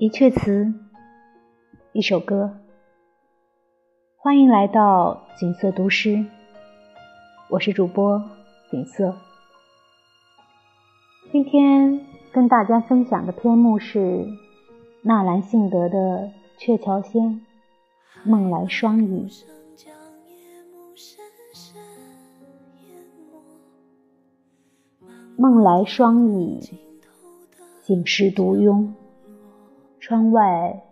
一阙词，一首歌。欢迎来到锦瑟读诗，我是主播锦瑟。今天跟大家分享的篇目是纳兰性德的《鹊桥仙·梦来双影》。梦来双影，醒时独拥。窗外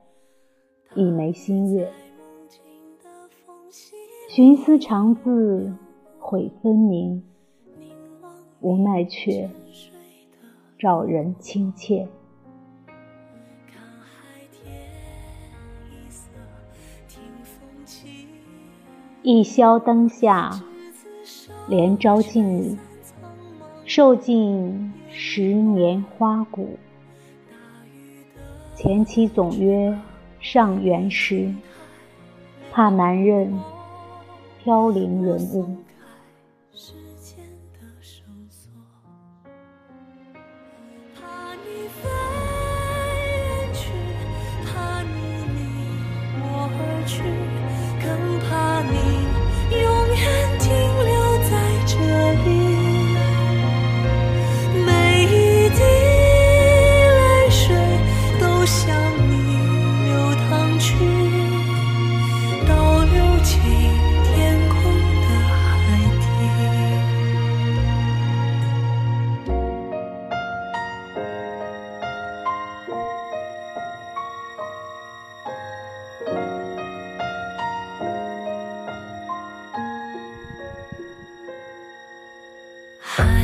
一枚新月，寻思长自悔分明，无奈却照人亲切。一宵灯下，连朝镜里。受尽十年花骨，前妻总曰上元时，怕男人飘零人物。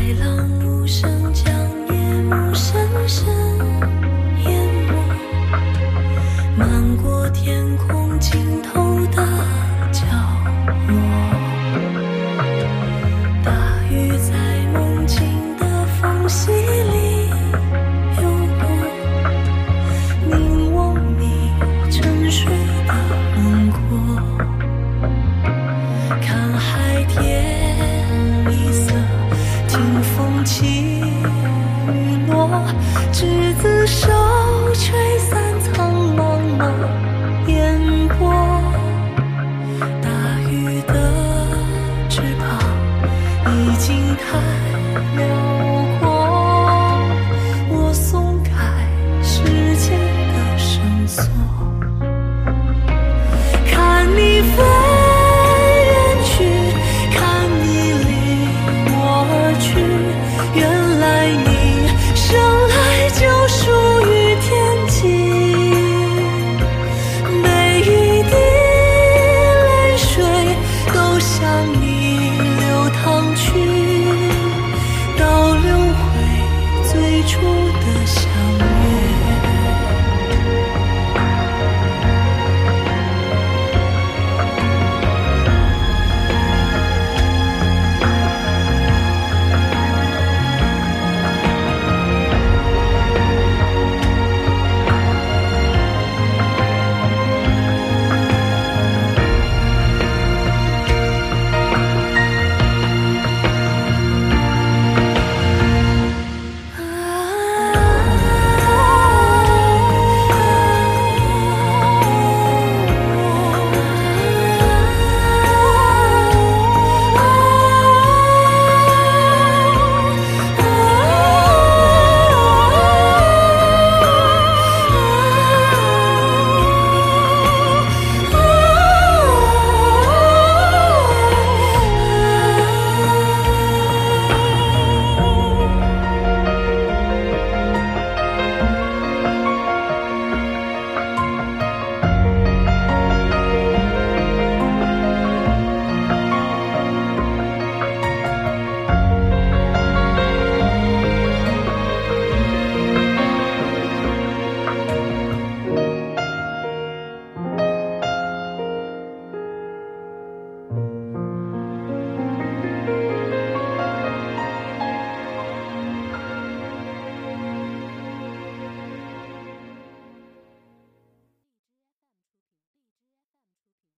海浪无声将夜幕深深淹没漫过天空尽头的角落。大鱼在梦境的缝隙里游过凝望你沉睡的轮廓看海天